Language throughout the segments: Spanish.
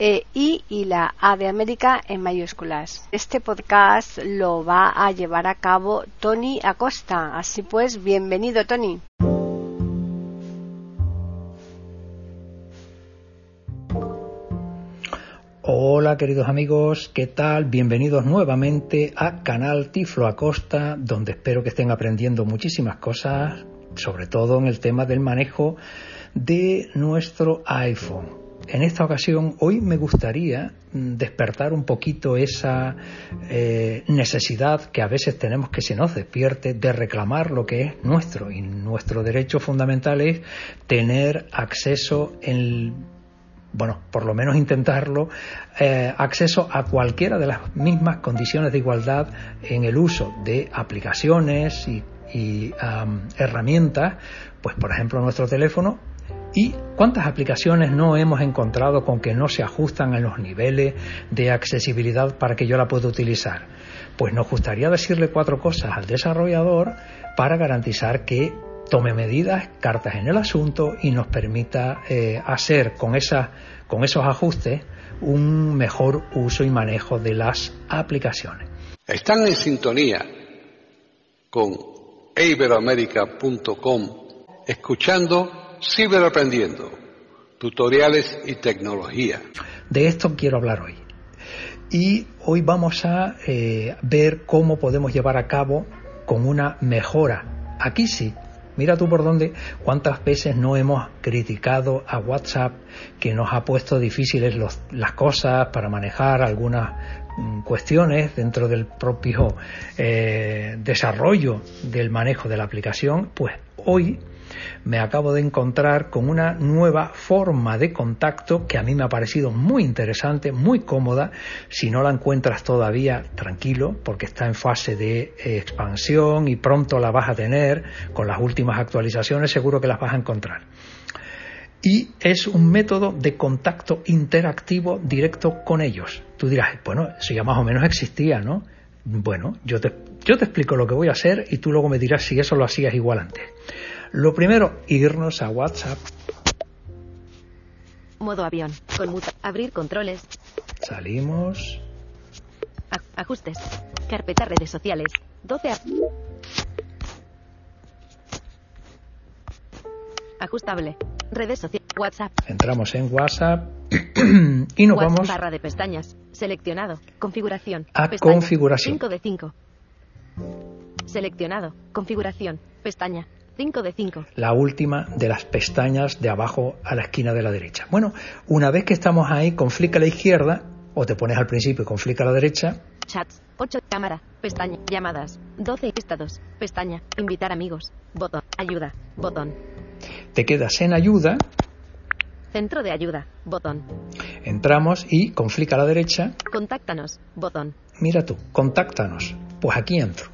e I y la A de América en mayúsculas. Este podcast lo va a llevar a cabo Tony Acosta. Así pues, bienvenido Tony. Hola queridos amigos, ¿qué tal? Bienvenidos nuevamente a Canal Tiflo Acosta, donde espero que estén aprendiendo muchísimas cosas, sobre todo en el tema del manejo de nuestro iPhone en esta ocasión, hoy me gustaría mm, despertar un poquito esa eh, necesidad que a veces tenemos que se nos despierte de reclamar lo que es nuestro. Y nuestro derecho fundamental es tener acceso en bueno, por lo menos intentarlo, eh, acceso a cualquiera de las mismas condiciones de igualdad en el uso de aplicaciones y, herramientas, pues por ejemplo nuestro teléfono ¿Y cuántas aplicaciones no hemos encontrado con que no se ajustan a los niveles de accesibilidad para que yo la pueda utilizar? Pues nos gustaría decirle cuatro cosas al desarrollador para garantizar que tome medidas, cartas en el asunto y nos permita eh, hacer con, esa, con esos ajustes un mejor uso y manejo de las aplicaciones. Están en sintonía con iberoamerica.com escuchando Ciberaprendiendo, tutoriales y tecnología. De esto quiero hablar hoy. Y hoy vamos a eh, ver cómo podemos llevar a cabo con una mejora. Aquí sí, Mira tú por dónde, cuántas veces no hemos criticado a WhatsApp que nos ha puesto difíciles las cosas para manejar algunas mm, cuestiones dentro del propio eh, desarrollo del manejo de la aplicación. Pues hoy me acabo de encontrar con una nueva forma de contacto que a mí me ha parecido muy interesante, muy cómoda. Si no la encuentras todavía, tranquilo, porque está en fase de eh, expansión y pronto la vas a tener. Con las últimas actualizaciones seguro que las vas a encontrar. Y es un método de contacto interactivo directo con ellos. Tú dirás, bueno, eso ya más o menos existía, ¿no? Bueno, yo te, yo te explico lo que voy a hacer y tú luego me dirás si eso lo hacías igual antes. Lo primero, irnos a WhatsApp. Modo avión. Conmuta. Abrir controles. Salimos. ajustes. Carpeta redes sociales. 12. Ajustable. Redes sociales. WhatsApp. Entramos en WhatsApp y nos vamos. Barra de pestañas. Seleccionado. Configuración. A configuración. 5 de 5. Seleccionado. Configuración. Pestaña. 5 de 5. La última de las pestañas de abajo a la esquina de la derecha. Bueno, una vez que estamos ahí con flick a la izquierda, o te pones al principio con flick a la derecha. Chats, 8, cámara, pestaña, llamadas, 12, estados, pestaña, invitar amigos, botón, ayuda, botón. Te quedas en ayuda. Centro de ayuda, botón. Entramos y con flick a la derecha. Contáctanos, botón. Mira tú, contáctanos. Pues aquí entro.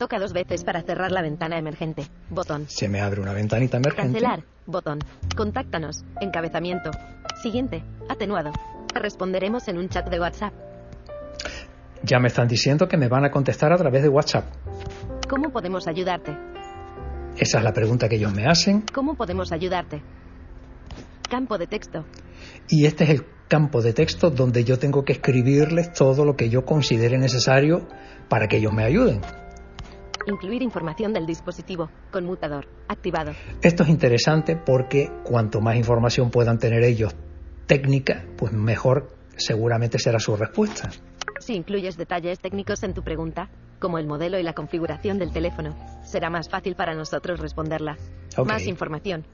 Toca dos veces para cerrar la ventana emergente. Botón. Se me abre una ventanita emergente. Cancelar. Botón. Contáctanos. Encabezamiento. Siguiente. Atenuado. Responderemos en un chat de WhatsApp. Ya me están diciendo que me van a contestar a través de WhatsApp. ¿Cómo podemos ayudarte? Esa es la pregunta que ellos me hacen. ¿Cómo podemos ayudarte? Campo de texto. Y este es el campo de texto donde yo tengo que escribirles todo lo que yo considere necesario para que ellos me ayuden. Incluir información del dispositivo. Conmutador. Activado. Esto es interesante porque cuanto más información puedan tener ellos técnica, pues mejor seguramente será su respuesta. Si incluyes detalles técnicos en tu pregunta, como el modelo y la configuración del teléfono, será más fácil para nosotros responderla. Más información.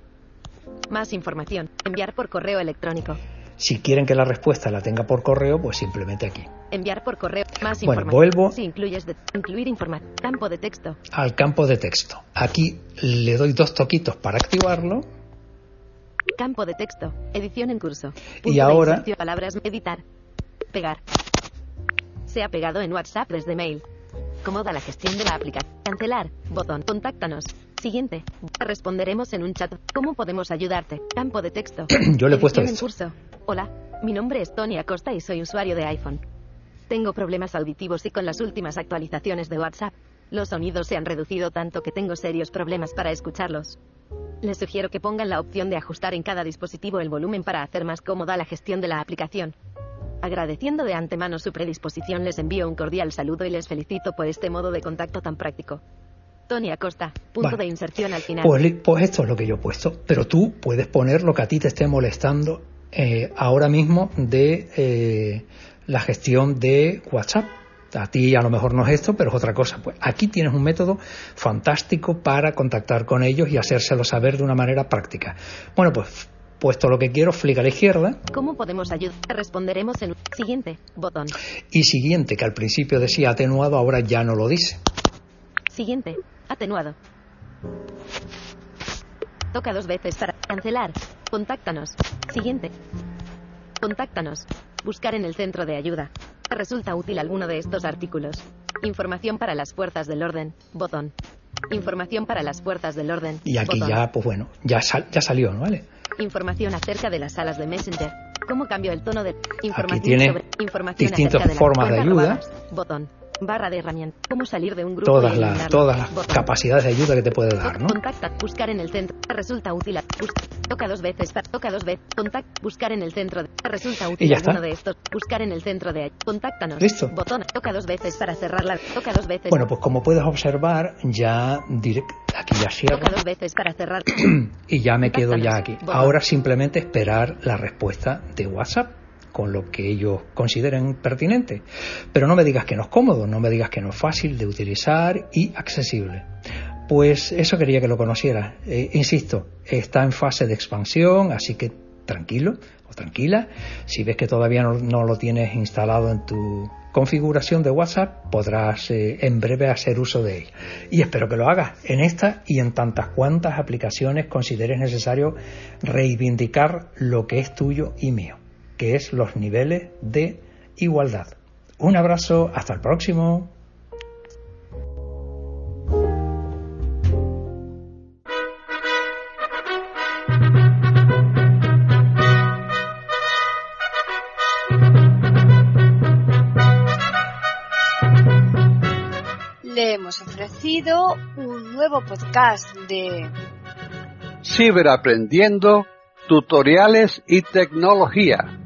Más información. Enviar por correo electrónico. Si quieren que la respuesta la tenga por correo, pues simplemente aquí. Enviar por correo. Más Bueno, información. vuelvo. Si incluyes de... incluir información. Campo de texto. Al campo de texto. Aquí le doy dos toquitos para activarlo Campo de texto. Edición en curso. Y ahora- Palabras. Editar. Pegar. Se ha pegado en WhatsApp desde mail. Acomoda la gestión de la aplicación. Cancelar. Botón. Contáctanos. Siguiente. Responderemos en un chat. ¿Cómo podemos ayudarte? Campo de texto. Yo le he puesto Edición en esto. curso. Hola. Mi nombre es Tony Acosta y soy usuario de iPhone. Tengo problemas auditivos y con las últimas actualizaciones de WhatsApp, los sonidos se han reducido tanto que tengo serios problemas para escucharlos. Les sugiero que pongan la opción de ajustar en cada dispositivo el volumen para hacer más cómoda la gestión de la aplicación. Agradeciendo de antemano su predisposición, les envío un cordial saludo y les felicito por este modo de contacto tan práctico. Tony Acosta, punto Vale. de inserción al final. Pues, pues esto es lo que yo he puesto. Pero tú puedes poner lo que a ti te esté molestando eh, ahora mismo de eh, la gestión de WhatsApp. A ti a lo mejor no es esto, pero es otra cosa. Pues aquí tienes un método fantástico para contactar con ellos y hacérselo saber de una manera práctica. Bueno, pues puesto lo que quiero, flick a la izquierda ¿Cómo podemos ayudar? Responderemos en siguiente botón. y siguiente, que al principio decía atenuado, ahora ya no lo dice. Siguiente. Atenuado. Toca dos veces para cancelar. Contáctanos. Siguiente. Contáctanos. Buscar en el centro de ayuda. ¿Resulta útil alguno de estos artículos? Información para las fuerzas del orden. Botón. Información para las fuerzas del orden. Y aquí botón. ya, pues bueno, ya, sal- ya salió, ¿no? ¿vale? Información acerca de las salas de Messenger. ¿Cómo cambio el tono de información tiene sobre información distintas acerca de formas de ayuda. robadas? Botón. Barra de herramientas. ¿Cómo salir de un grupo Todas las, todas las Botón. capacidades de ayuda que te puede dar, ¿no? Contacta, buscar en el centro. Resulta útil. toca dos veces. toca dos veces. Contact, buscar en el centro. resulta útil Y ya está. de estos. Buscar en el centro de. Contáctanos. Listo. Botón. Toca dos veces para cerrarla. Toca dos veces. Bueno, pues como puedes observar, ya direct, aquí ya cierro Toca dos veces para cerrar. y ya me quedo ya aquí. Botón. Ahora simplemente esperar la respuesta de WhatsApp con lo que ellos consideren pertinente. Pero no me digas que no es cómodo, no me digas que no es fácil de utilizar y accesible. Pues eso quería que lo conocieras. Eh, insisto, está en fase de expansión, así que tranquilo o tranquila. Si ves que todavía no, lo tienes instalado en tu configuración de WhatsApp, podrás eh, en breve hacer uso de él. Y espero que lo hagas en esta y en tantas cuantas aplicaciones consideres necesario reivindicar lo que es tuyo y mío, que es los niveles de igualdad. Un abrazo, hasta el próximo. Le hemos ofrecido un nuevo podcast de Ciberaprendiendo, tutoriales y tecnología.